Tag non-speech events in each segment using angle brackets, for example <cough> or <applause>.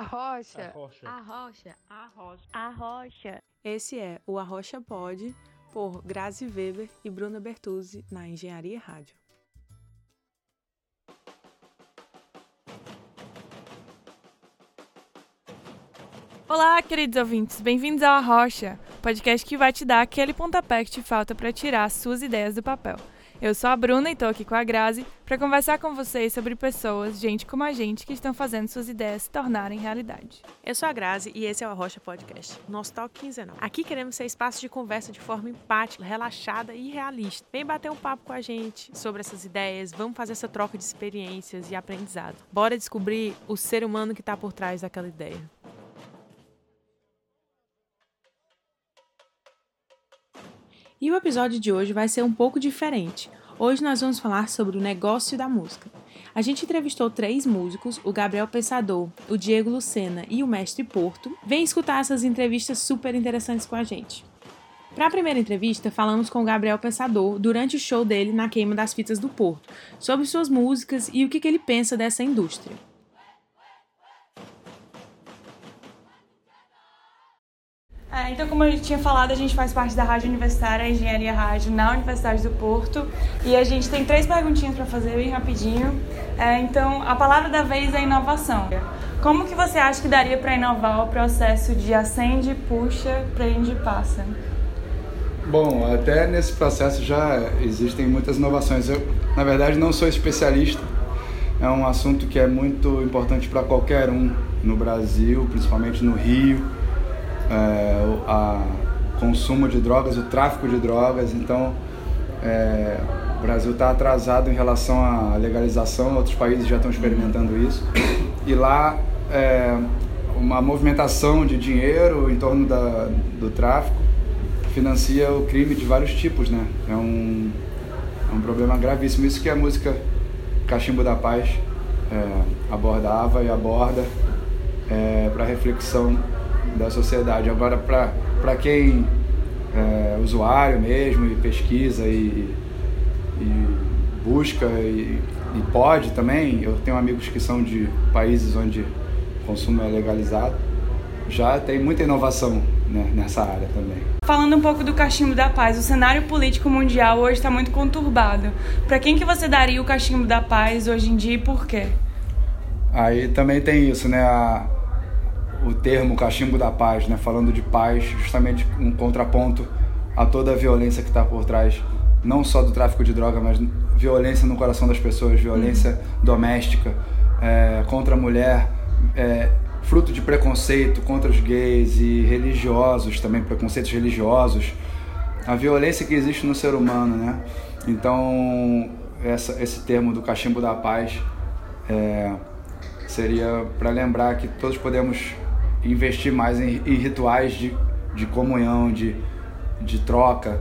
Arrocha. Arrocha. Arrocha. Arrocha. Arrocha. Esse é o Arrocha Pod, por Grazi Weber e Bruna Bertuzzi, na Engenharia Rádio. Olá, queridos ouvintes, bem-vindos ao Arrocha, podcast que vai te dar aquele pontapé que te falta para tirar suas ideias do papel. Eu sou a Bruna e estou aqui com a Grazi para conversar com vocês sobre pessoas, gente como a gente, que estão fazendo suas ideias se tornarem realidade. Eu sou a Grazi e esse é o Arrocha Podcast, nosso talk quinzenal. Aqui queremos ser espaço de conversa de forma empática, relaxada e realista. Vem bater um papo com a gente sobre essas ideias, vamos fazer essa troca de experiências e aprendizado. Bora descobrir o ser humano que está por trás daquela ideia. E o episódio de hoje vai ser um pouco diferente. Hoje nós vamos falar sobre o negócio da música. A gente entrevistou três músicos, o Gabriel Pensador, o Diego Lucena e o Mestre Porto. Vem escutar essas entrevistas super interessantes com a gente. Para a primeira entrevista, falamos com o Gabriel Pensador durante o show dele na Queima das Fitas do Porto, sobre suas músicas e o que, que ele pensa dessa indústria. É, então, como eu tinha falado, a gente faz parte da Rádio Universitária, Engenharia Rádio, na Universidade do Porto. E a gente tem três perguntinhas para fazer bem rapidinho. É, então, a palavra da vez é inovação. Como que você acha que daria para inovar o processo de acende, puxa, prende passa? Bom, até nesse processo já existem muitas inovações. Eu, na verdade, não sou especialista. É um assunto que é muito importante para qualquer um no Brasil, principalmente no Rio é, o consumo de drogas, o tráfico de drogas. Então, é, o Brasil está atrasado em relação à legalização, outros países já estão experimentando isso. E lá, é, uma movimentação de dinheiro em torno da, do tráfico financia o crime de vários tipos, né? É um, é um problema gravíssimo. Isso que a música Cachimbo da Paz é, abordava e aborda é, para reflexão da sociedade. Agora, para quem é usuário mesmo e pesquisa e, e busca e, e, pode também, eu tenho amigos que são de países onde o consumo é legalizado, já tem muita inovação né, nessa área também. Falando um pouco do cachimbo da paz, o cenário político mundial hoje está muito conturbado. Para quem que você daria o cachimbo da paz hoje em dia e por quê? Aí também tem isso, né? A, o termo cachimbo da paz, né, falando de paz, justamente um contraponto a toda a violência que está por trás, não só do tráfico de droga, mas violência no coração das pessoas, violência uhum. doméstica é, contra a mulher, é, fruto de preconceito contra os gays e religiosos também, preconceitos religiosos, a violência que existe no ser humano, né? Então, essa, esse termo do cachimbo da paz é, seria para lembrar que todos podemos investir mais em, em rituais de, de comunhão, de, de troca,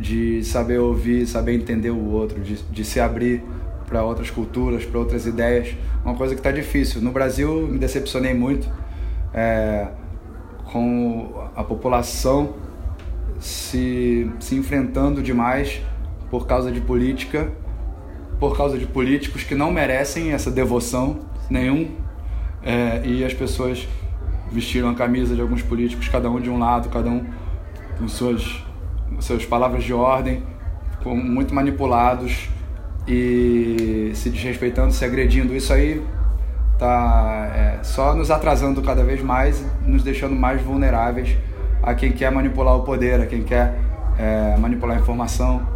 de saber ouvir, saber entender o outro, de, de se abrir para outras culturas, para outras ideias. Uma coisa que está difícil. No Brasil, me decepcionei muito é, com a população se, se enfrentando demais por causa de política, por causa de políticos que não merecem essa devoção nenhum, é, e as pessoas vestiram a camisa de alguns políticos, cada um de um lado, cada um com suas, suas palavras de ordem, com, muito manipulados e se desrespeitando, se agredindo. Isso aí tá é, só nos atrasando cada vez mais, nos deixando mais vulneráveis a quem quer manipular o poder, a quem quer é, manipular a informação.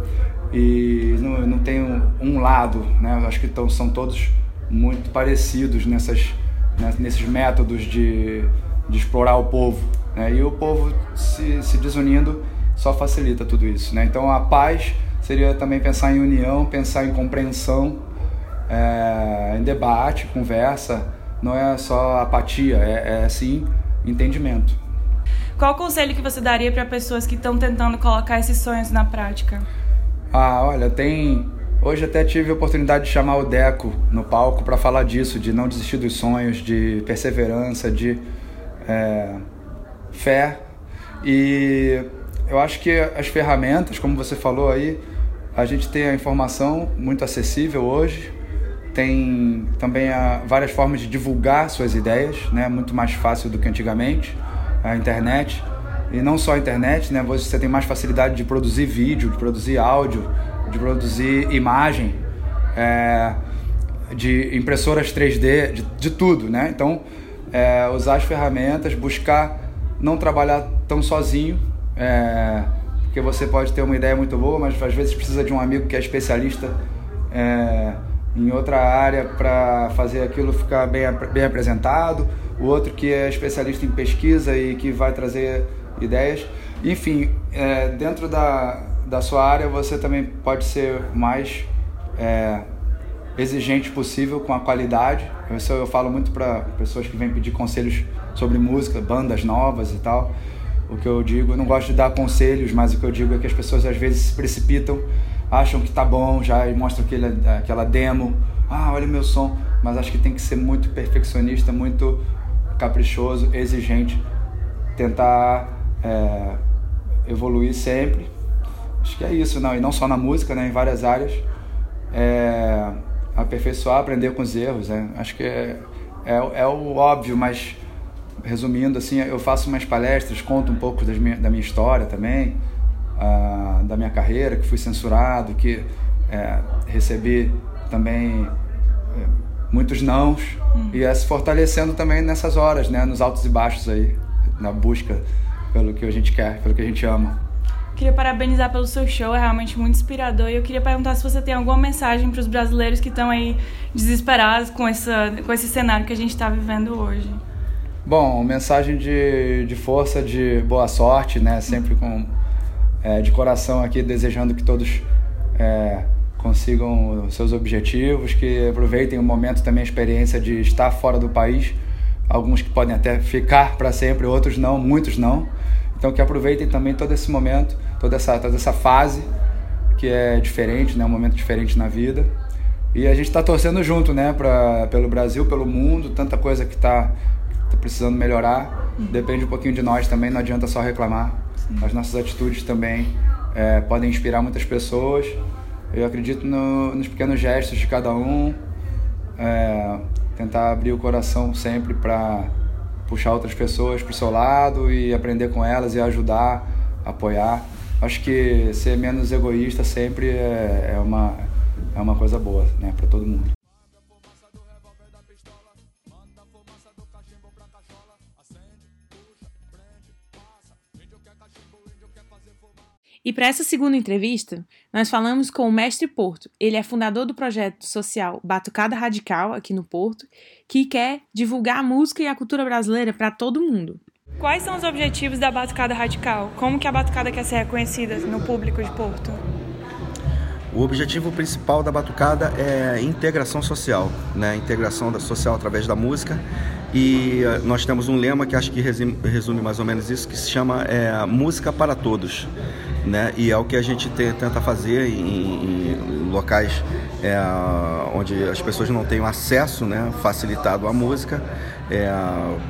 E não, não tem um, um lado, né? acho que tão, são todos muito parecidos nessas, né, nesses métodos de de explorar o povo. Né? E o povo se, se desunindo só facilita tudo isso. Né? Então a paz seria também pensar em união, pensar em compreensão, é, em debate, conversa. Não é só apatia, é, é sim entendimento. Qual conselho que você daria para pessoas que estão tentando colocar esses sonhos na prática? Ah, olha, tem. Hoje até tive a oportunidade de chamar o Deco no palco para falar disso, de não desistir dos sonhos, de perseverança, de é, fé e eu acho que as ferramentas, como você falou aí, a gente tem a informação muito acessível hoje tem também a, várias formas de divulgar suas ideias, né? Muito mais fácil do que antigamente, a internet. E não só a internet, né? Você tem mais facilidade de produzir vídeo, de produzir áudio, de produzir imagem, é, de impressoras 3D, de, de tudo, né? Então, é, usar as ferramentas, buscar não trabalhar tão sozinho, é, porque você pode ter uma ideia muito boa, mas às vezes precisa de um amigo que é especialista é, em outra área para fazer aquilo ficar bem, bem apresentado, o outro que é especialista em pesquisa e que vai trazer ideias. Enfim, é, dentro da, da sua área você também pode ser mais é, exigente possível com a qualidade. Isso eu falo muito para pessoas que vêm pedir conselhos sobre música, bandas novas e tal. O que eu digo, eu não gosto de dar conselhos, mas o que eu digo é que as pessoas às vezes se precipitam acham que tá bom já e mostram aquele, aquela demo. Ah, olha o meu som. Mas acho que tem que ser muito perfeccionista, muito caprichoso, exigente. Tentar é, evoluir sempre. Acho que é isso, não. E não só na música, né? Em várias áreas. É, aperfeiçoar, aprender com os erros. Né? Acho que é, é, é o óbvio, mas resumindo, assim, eu faço umas palestras, conto um pouco minha, da minha história também uh, da minha carreira, que fui censurado, que é, recebi também é, muitos nãos uhum. e é se fortalecendo também nessas horas, né, nos altos e baixos aí, na busca pelo que a gente quer, pelo que a gente ama. Queria parabenizar pelo seu show, é realmente muito inspirador. E eu queria perguntar se você tem alguma mensagem para os brasileiros que estão aí desesperados com, essa, com esse cenário que a gente está vivendo hoje. Bom, mensagem de, de força, de boa sorte, né? Sempre com é, de coração aqui desejando que todos é, consigam seus objetivos, que aproveitem o momento também a experiência de estar fora do país. Alguns que podem até ficar para sempre, outros não, muitos não. Então que aproveitem também todo esse momento, toda essa, toda essa fase que é diferente, né, um momento diferente na vida. E a gente está torcendo junto, né, pra, pelo Brasil, pelo mundo, tanta coisa que está tá precisando melhorar. Depende um pouquinho de nós também, não adianta só reclamar. As nossas atitudes também é, podem inspirar muitas pessoas. Eu acredito no, nos pequenos gestos de cada um, é, tentar abrir o coração sempre para puxar outras pessoas para o seu lado e aprender com elas e ajudar, apoiar. Acho que ser menos egoísta sempre é, é uma, é uma coisa boa né, para todo mundo. E para essa segunda entrevista, nós falamos com o Mestre Porto. Ele é fundador do projeto social Batucada Radical aqui no Porto, que quer divulgar a música e a cultura brasileira para todo mundo. Quais são os objetivos da Batucada Radical? Como que a Batucada quer ser reconhecida no público de Porto? O objetivo principal da Batucada é integração social, né? integração social através da música. E eh, nós temos um lema que acho que resume, mais ou menos isso, que se chama é, Música para Todos né? E é o que a gente tenta fazer em, em locais é, onde as pessoas não têm acesso, né? Facilitado à música, é,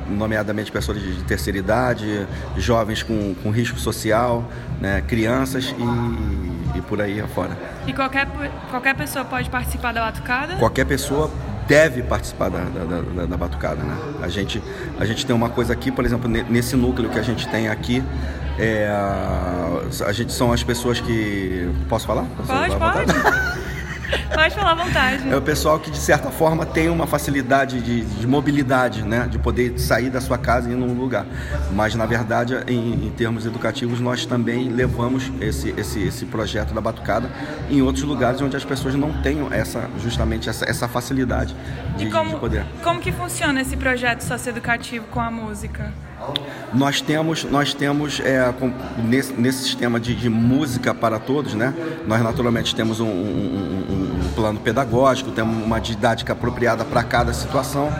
nomeadamente pessoas de terceira idade, jovens com, com risco social, né? Crianças e, e por aí afora. E qualquer, qualquer pessoa pode participar da batucada? Qualquer pessoa deve participar da, da, da, da, batucada, né? A gente, a gente tem uma coisa aqui, por exemplo, nesse núcleo que a gente tem aqui, é, a gente são as pessoas que. Posso falar? Posso pode, pode. <laughs> Pode falar à vontade. É o pessoal que, de certa forma, tem uma facilidade de, de, mobilidade, né? De poder sair da sua casa e ir num lugar. Mas, na verdade, em, em termos educativos, nós também levamos esse, esse, esse projeto da Batucada em outros lugares onde as pessoas não tenham essa, justamente essa, essa facilidade de, como, de poder. Como que funciona esse projeto socioeducativo com a música? Nós temos, nós temos é, com, nesse, nesse, sistema de, de, música para todos, né? Nós naturalmente temos um, um, um, plano pedagógico, temos uma didática apropriada para cada situação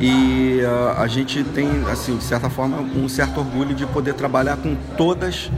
e uh, a gente tem, assim, de certa forma, um certo orgulho de poder trabalhar com todas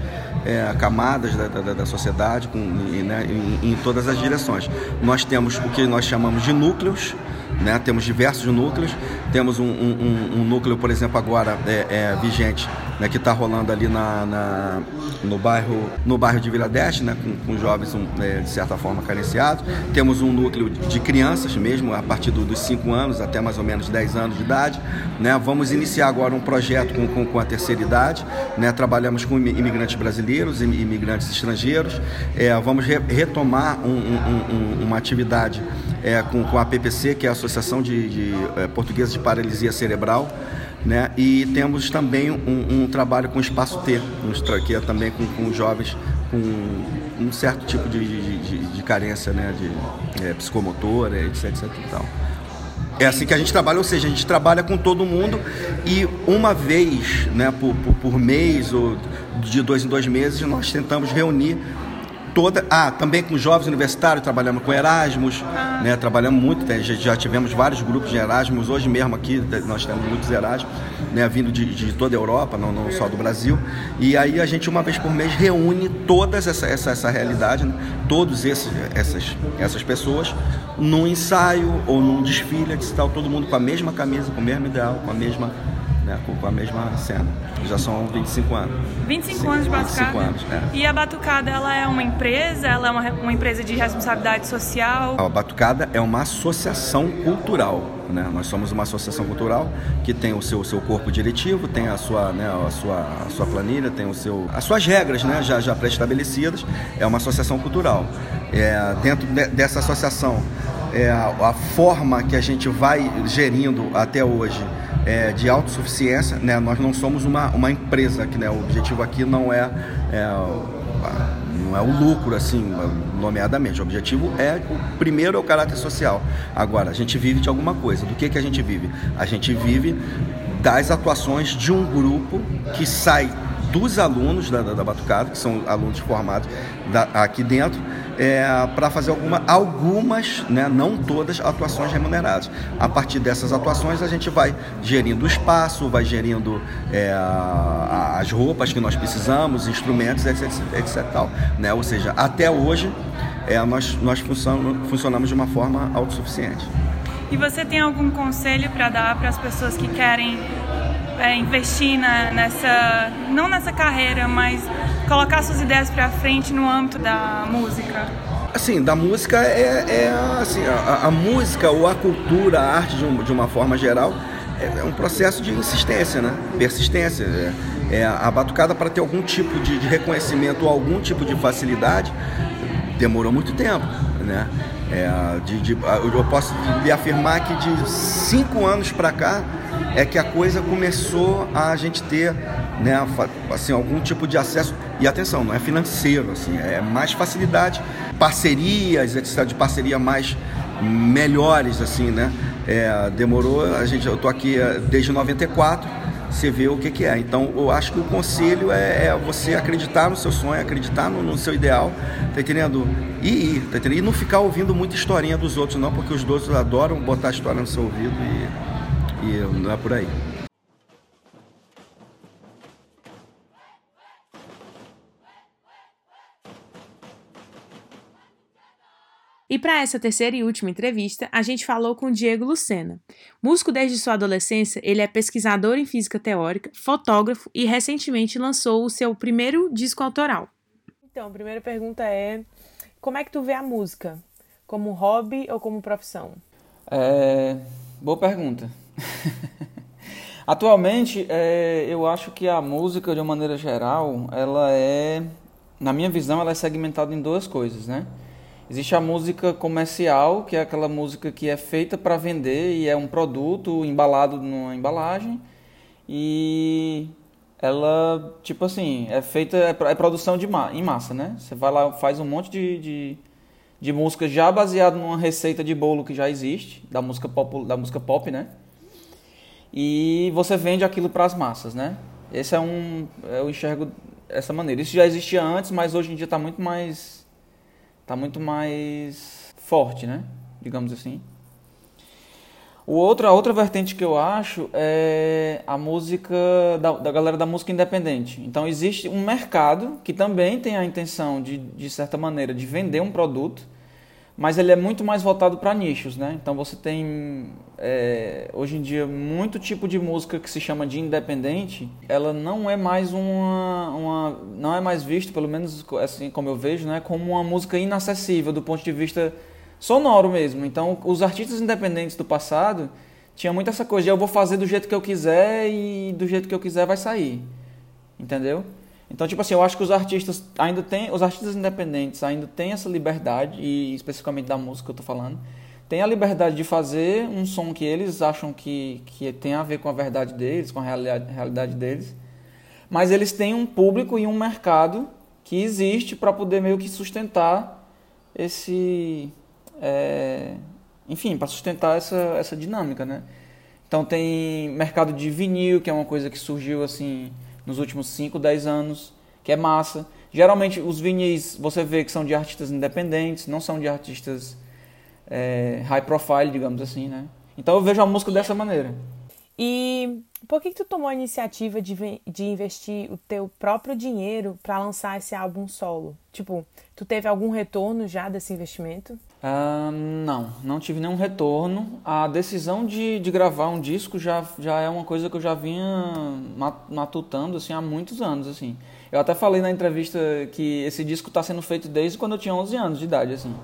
é, camadas da, da, da, sociedade, com, né, em, em todas as direções. Nós temos o que nós chamamos de núcleos né? Temos diversos núcleos, temos um, um, um núcleo, por exemplo, agora é, é, vigente né, que está rolando ali na, na, no, bairro, no bairro de Vila Deste, né, com, com jovens um, é, de certa forma carenciados. Temos um núcleo de crianças mesmo, a partir do, dos 5 anos até mais ou menos 10 anos de idade. Né. Vamos iniciar agora um projeto com, com, com a terceira idade. Né. Trabalhamos com imigrantes brasileiros e imigrantes estrangeiros. É, vamos re, retomar um, um, uma atividade é, com, com a PPC, que é a Associação de, de é, Portuguesa de Paralisia Cerebral. Né? E temos também um, um trabalho com o Espaço T, que é também com, com jovens com um certo tipo de, de, de carência né? de é, psicomotora, etc, etc e tal. É assim que a gente trabalha, ou seja, a gente trabalha com todo mundo e uma vez né, por, por, por mês ou de dois em dois meses nós tentamos reunir toda. Ah, também com jovens universitários, trabalhamos com Erasmus, ah. né? Trabalhamos muito, já, tivemos vários grupos de Erasmus, hoje mesmo aqui nós temos muitos Erasmus, né? Vindo de, de toda a Europa, não, não, só do Brasil. E aí a gente uma vez por mês reúne todas essa, essa, essa realidade, né? todos esses, essas, essas pessoas num ensaio ou num desfile, tal, todo mundo com a mesma camisa, com o mesmo ideal, com a mesma né, com a mesma cena. Já são 25 anos. 25 Sim, anos de Batucada? 25 anos, é. E a Batucada, ela é uma empresa? Ela é uma, uma empresa de responsabilidade social? A Batucada é uma associação cultural. Né? Nós somos uma associação cultural que tem o seu, o seu corpo diretivo, tem a sua, né, a sua, a sua planilha, tem o seu, as suas regras né, já, já pré-estabelecidas. É uma associação cultural. É, dentro de, dessa associação, é, a, a forma que a gente vai gerindo até hoje é, de autossuficiência, né? Nós não somos uma, uma empresa, que né? o objetivo aqui não é, é não é o lucro, assim, nomeadamente. O objetivo é, o primeiro é o caráter social. Agora, a gente vive de alguma coisa. Do que, que a gente vive? A gente vive das atuações de um grupo que sai dos alunos da, da, da Batucada, que são alunos formados da, aqui dentro, é, para fazer alguma, algumas, né, não todas, atuações remuneradas. A partir dessas atuações, a gente vai gerindo o espaço, vai gerindo é, as roupas que nós precisamos, instrumentos, etc. etc tal, né? Ou seja, até hoje, é, nós, nós funcionamos, funcionamos de uma forma autossuficiente. E você tem algum conselho para dar para as pessoas que querem é, investir na, nessa, não nessa carreira, mas colocar suas ideias para frente no âmbito da música? Assim, da música é, é assim, a, a, música ou a cultura, a arte de, um, de uma forma geral, é, é, um processo de insistência, né? Persistência. É, é a batucada para ter algum tipo de, de reconhecimento ou algum tipo de facilidade demorou muito tempo, né? É, de, de, eu posso lhe afirmar que de cinco anos para cá é que a coisa começou a gente ter né, assim, algum tipo de acesso. E atenção, não é financeiro, assim, é mais facilidade, parcerias, etc., de parceria mais melhores, assim, né? É, demorou, a gente, eu tô aqui é, desde 94, você vê o que, que é. Então, eu acho que o conselho é, é você acreditar no seu sonho, acreditar no, no, seu ideal, tá entendendo? E ir, tá entendendo? E não ficar ouvindo muita historinha dos outros, não, porque os outros adoram botar a história no seu ouvido e, e não é por aí. E para essa terceira e última entrevista, a gente falou com Diego Lucena. Músico desde sua adolescência, ele é pesquisador em física teórica, fotógrafo e recentemente lançou o seu primeiro disco autoral. Então, a primeira pergunta é: como é que tu vê a música? Como hobby ou como profissão? É... Boa pergunta. <laughs> Atualmente, é, eu acho que a música, de uma maneira geral, ela é, na minha visão, ela é segmentada em duas coisas, né? Existe a música comercial, que é aquela música que é feita para vender e é um produto embalado numa embalagem. E ela, tipo assim, é feita, é, é produção de ma em massa, né? Você vai lá, faz um monte de, de, de música já baseado numa receita de bolo que já existe, da música pop, da música pop né? E você vende aquilo para as massas, né? Esse é um, eu enxergo dessa maneira. Isso já existia antes, mas hoje em dia está muito mais tá muito mais forte, né? Digamos assim. O outro, a outra vertente que eu acho é a música da, da galera da música independente. Então existe um mercado que também tem a intenção de, de certa maneira, de vender um produto, mas ele é muito mais voltado para nichos, né? Então você tem é, hoje em dia muito tipo de música que se chama de independente, ela não é mais uma, uma não é mais visto, pelo menos assim como eu vejo, né, como uma música inacessível do ponto de vista sonoro mesmo. Então os artistas independentes do passado tinha muito essa coisa de eu vou fazer do jeito que eu quiser e do jeito que eu quiser vai sair, entendeu? Então, tipo assim, eu acho que os artistas ainda têm, os artistas independentes ainda têm essa liberdade, e especificamente da música que eu tô falando, tem a liberdade de fazer um som que eles acham que, que tem a ver com a verdade deles, com a realidade, realidade deles, mas eles têm um público e um mercado que existe para poder meio que sustentar esse. É, enfim, para sustentar essa, essa dinâmica, né? Então tem mercado de vinil, que é uma coisa que surgiu assim nos últimos 5, 10 anos, que é massa. Geralmente os vinis você vê que são de artistas independentes, não são de artistas é, high profile, digamos assim, né? Então eu vejo a música dessa maneira. E por que, que tu tomou a iniciativa de, de investir o teu próprio dinheiro para lançar esse álbum solo? Tipo, tu teve algum retorno já desse investimento? Uh, não, não tive nenhum retorno. A decisão de, de gravar um disco já, já é uma coisa que eu já vinha matutando assim, há muitos anos. assim. Eu até falei na entrevista que esse disco está sendo feito desde quando eu tinha 11 anos de idade. assim.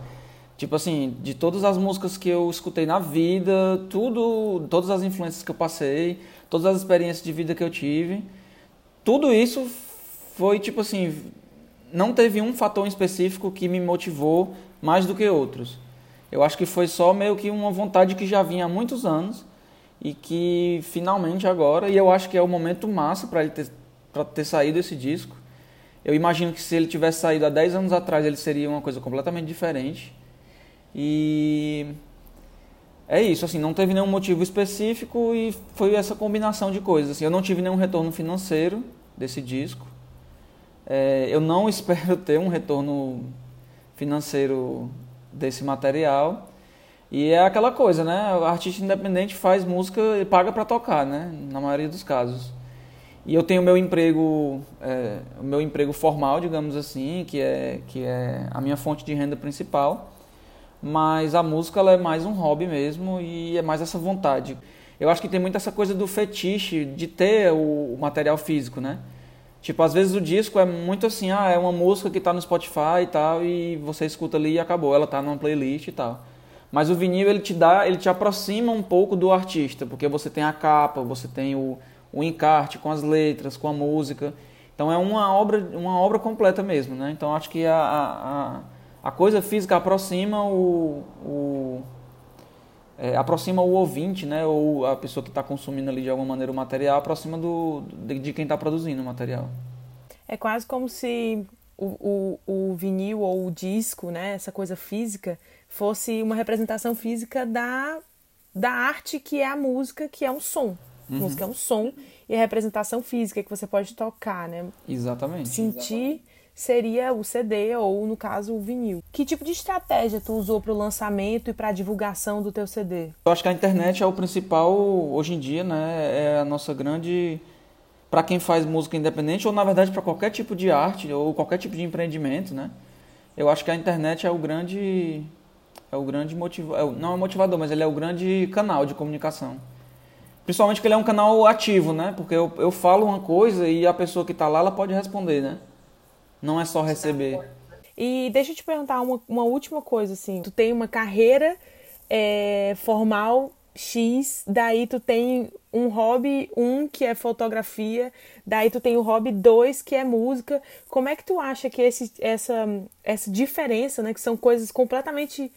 Tipo assim, de todas as músicas que eu escutei na vida, tudo, todas as influências que eu passei, todas as experiências de vida que eu tive, tudo isso foi tipo assim, não teve um fator específico que me motivou mais do que outros. Eu acho que foi só meio que uma vontade que já vinha há muitos anos e que finalmente agora, e eu acho que é o momento massa para ele ter, pra ter saído esse disco. Eu imagino que se ele tivesse saído há 10 anos atrás, ele seria uma coisa completamente diferente. E é isso, assim, não teve nenhum motivo específico e foi essa combinação de coisas. Assim, eu não tive nenhum retorno financeiro desse disco. É, eu não <laughs> espero ter um retorno financeiro desse material. E é aquela coisa, né? O artista independente faz música e paga para tocar, né? Na maioria dos casos. E eu tenho meu emprego, é, o meu emprego formal, digamos assim, que é, que é a minha fonte de renda principal mas a música ela é mais um hobby mesmo e é mais essa vontade. Eu acho que tem muito essa coisa do fetiche de ter o, material físico, né? Tipo, às vezes o disco é muito assim, ah, é uma música que está no Spotify e tal, e você escuta ali e acabou, ela está numa playlist e tal. Mas o vinil ele te dá, ele te aproxima um pouco do artista, porque você tem a capa, você tem o, o encarte com as letras, com a música. Então é uma obra, uma obra completa mesmo, né? Então acho que a, a a coisa física aproxima o, o é, aproxima o ouvinte, né, ou a pessoa que está consumindo ali de alguma maneira o material, aproxima do, de, de quem está produzindo o material. É quase como se o, o, o, vinil ou o disco, né, essa coisa física, fosse uma representação física da, da arte que é a música, que é um som. Uhum. música é um som e a representação física que você pode tocar, né? Exatamente. Sentir Exatamente seria o CD ou, no caso, o vinil. Que tipo de estratégia tu usou para o lançamento e para a divulgação do teu CD? Eu acho que a internet é o principal hoje em dia, né? É a nossa grande para quem faz música independente ou na verdade para qualquer tipo de arte ou qualquer tipo de empreendimento, né? Eu acho que a internet é o grande é o grande motivo, é, não é motivador, mas ele é o grande canal de comunicação. Principalmente porque ele é um canal ativo, né? Porque eu, eu falo uma coisa e a pessoa que está lá ela pode responder, né? Não é só receber. E deixa eu te perguntar uma, uma última coisa, assim. Tu tem uma carreira é, formal X, daí tu tem um hobby um que é fotografia, daí tu tem o hobby dois que é música. Como é que tu acha que esse, essa, essa diferença, né, que são coisas completamente,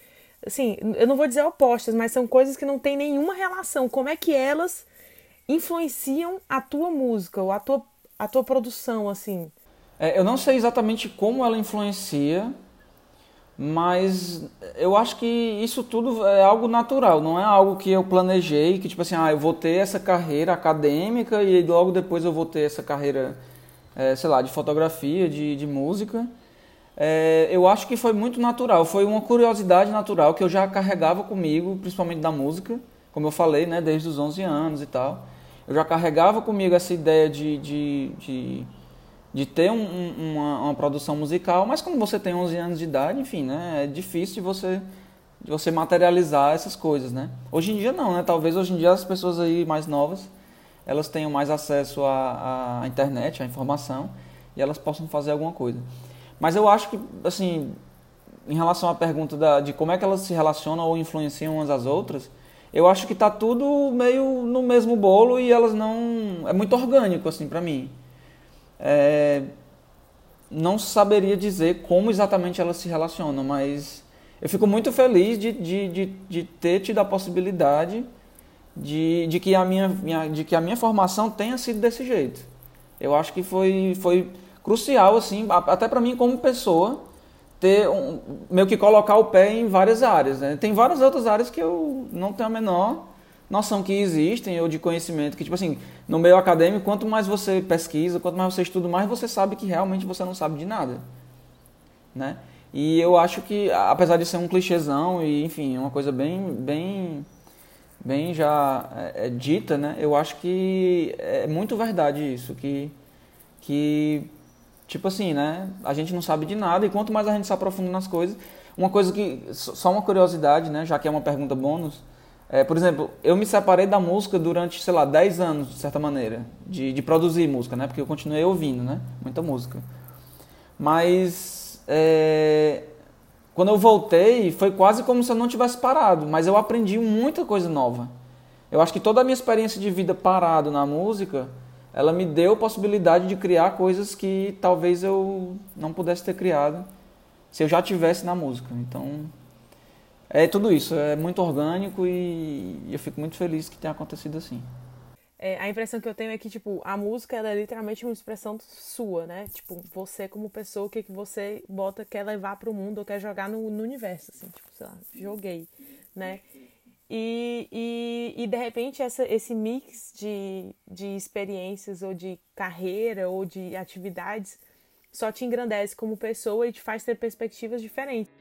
assim, eu não vou dizer opostas, mas são coisas que não têm nenhuma relação. Como é que elas influenciam a tua música ou a tua, a tua produção, assim? É, eu não sei exatamente como ela influencia, mas eu acho que isso tudo é algo natural, não é algo que eu planejei, que tipo assim, ah, eu vou ter essa carreira acadêmica e logo depois eu vou ter essa carreira, é, sei lá, de fotografia, de, de música. É, eu acho que foi muito natural, foi uma curiosidade natural que eu já carregava comigo, principalmente da música, como eu falei, né, desde os 11 anos e tal. Eu já carregava comigo essa ideia de, de, de de ter um, uma, uma, produção musical, mas quando você tem 11 anos de idade, enfim, né, é difícil de você de você materializar essas coisas, né? Hoje em dia não, né? Talvez hoje em dia as pessoas aí mais novas elas tenham mais acesso à, à internet, à informação e elas possam fazer alguma coisa. Mas eu acho que, assim, em relação à pergunta da, de como é que elas se relacionam ou influenciam umas às outras, eu acho que está tudo meio no mesmo bolo e elas não. É muito orgânico, assim, para mim. É, não saberia dizer como exatamente elas se relacionam, mas eu fico muito feliz de, de, de, de ter tido a possibilidade de, de, que a minha, minha, de que a minha formação tenha sido desse jeito. Eu acho que foi, foi crucial, assim, até para mim como pessoa, ter um, meio que colocar o pé em várias áreas. Né? Tem várias outras áreas que eu não tenho a menor noção que existem ou de conhecimento que tipo assim no meio acadêmico quanto mais você pesquisa quanto mais você estuda mais você sabe que realmente você não sabe de nada né e eu acho que apesar de ser um clichêzão e enfim uma coisa bem bem bem já é, é, dita, né? Eu acho que é muito verdade isso, que, que tipo assim, né? A gente não sabe de nada e quanto mais a gente se aprofunda nas coisas, uma coisa que só uma curiosidade, né? Já que é uma pergunta bônus, é, por exemplo, eu me separei da música durante, sei lá, 10 anos, de certa maneira, de, de produzir música, né? Porque eu continuei ouvindo, né? Muita música. Mas é, quando eu voltei, foi quase como se eu não tivesse parado, mas eu aprendi muita coisa nova. Eu acho que toda a minha experiência de vida parado na música, ela me deu possibilidade de criar coisas que talvez eu não pudesse ter criado se eu já tivesse na música. Então, é tudo isso, é muito orgânico e eu fico muito feliz que tenha acontecido assim. É, a impressão que eu tenho é que, tipo, a música é literalmente uma expressão sua, né? Tipo, você como pessoa, o que, que você bota, quer levar para o mundo ou quer jogar no, no universo, assim, tipo, sei lá, joguei, né? E, e, e de repente essa, esse mix de, de experiências ou de carreira ou de atividades só te engrandece como pessoa e te faz ter perspectivas diferentes.